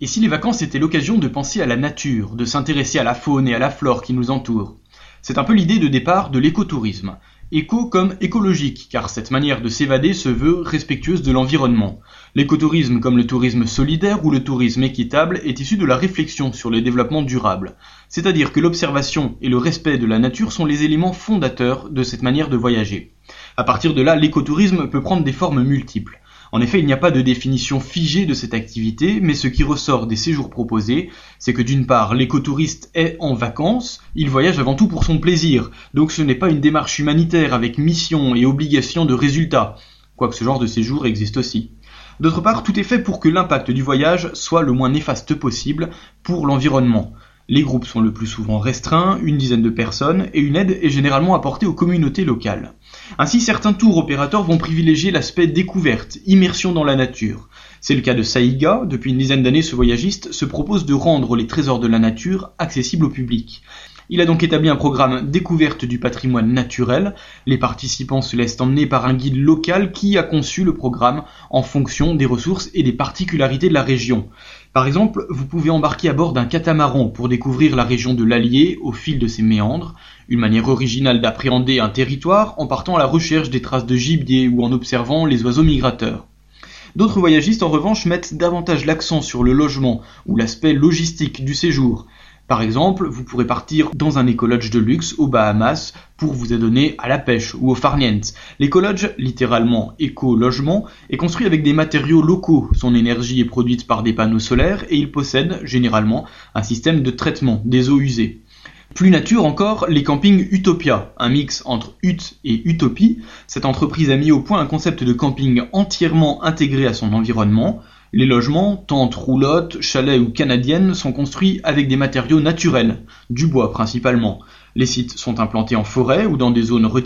Et si les vacances étaient l'occasion de penser à la nature, de s'intéresser à la faune et à la flore qui nous entourent? C'est un peu l'idée de départ de l'écotourisme. Éco comme écologique, car cette manière de s'évader se veut respectueuse de l'environnement. L'écotourisme, comme le tourisme solidaire ou le tourisme équitable, est issu de la réflexion sur le développement durable. C'est-à-dire que l'observation et le respect de la nature sont les éléments fondateurs de cette manière de voyager. À partir de là, l'écotourisme peut prendre des formes multiples. En effet, il n'y a pas de définition figée de cette activité, mais ce qui ressort des séjours proposés, c'est que d'une part, l'écotouriste est en vacances, il voyage avant tout pour son plaisir, donc ce n'est pas une démarche humanitaire avec mission et obligation de résultat, quoique ce genre de séjour existe aussi. D'autre part, tout est fait pour que l'impact du voyage soit le moins néfaste possible pour l'environnement. Les groupes sont le plus souvent restreints, une dizaine de personnes, et une aide est généralement apportée aux communautés locales. Ainsi, certains tours opérateurs vont privilégier l'aspect découverte, immersion dans la nature. C'est le cas de Saïga, depuis une dizaine d'années ce voyagiste se propose de rendre les trésors de la nature accessibles au public. Il a donc établi un programme découverte du patrimoine naturel. Les participants se laissent emmener par un guide local qui a conçu le programme en fonction des ressources et des particularités de la région. Par exemple, vous pouvez embarquer à bord d'un catamaran pour découvrir la région de l'Allier au fil de ses méandres, une manière originale d'appréhender un territoire en partant à la recherche des traces de gibier ou en observant les oiseaux migrateurs. D'autres voyagistes en revanche mettent davantage l'accent sur le logement ou l'aspect logistique du séjour. Par exemple, vous pourrez partir dans un écolodge de luxe aux Bahamas pour vous adonner à la pêche ou au farniente. L'écolodge, littéralement éco-logement, est construit avec des matériaux locaux. Son énergie est produite par des panneaux solaires et il possède, généralement, un système de traitement des eaux usées. Plus nature encore, les campings Utopia, un mix entre hutte et utopie. Cette entreprise a mis au point un concept de camping entièrement intégré à son environnement. Les logements, tentes roulottes, chalets ou canadiennes, sont construits avec des matériaux naturels, du bois principalement. Les sites sont implantés en forêt ou dans des zones retirées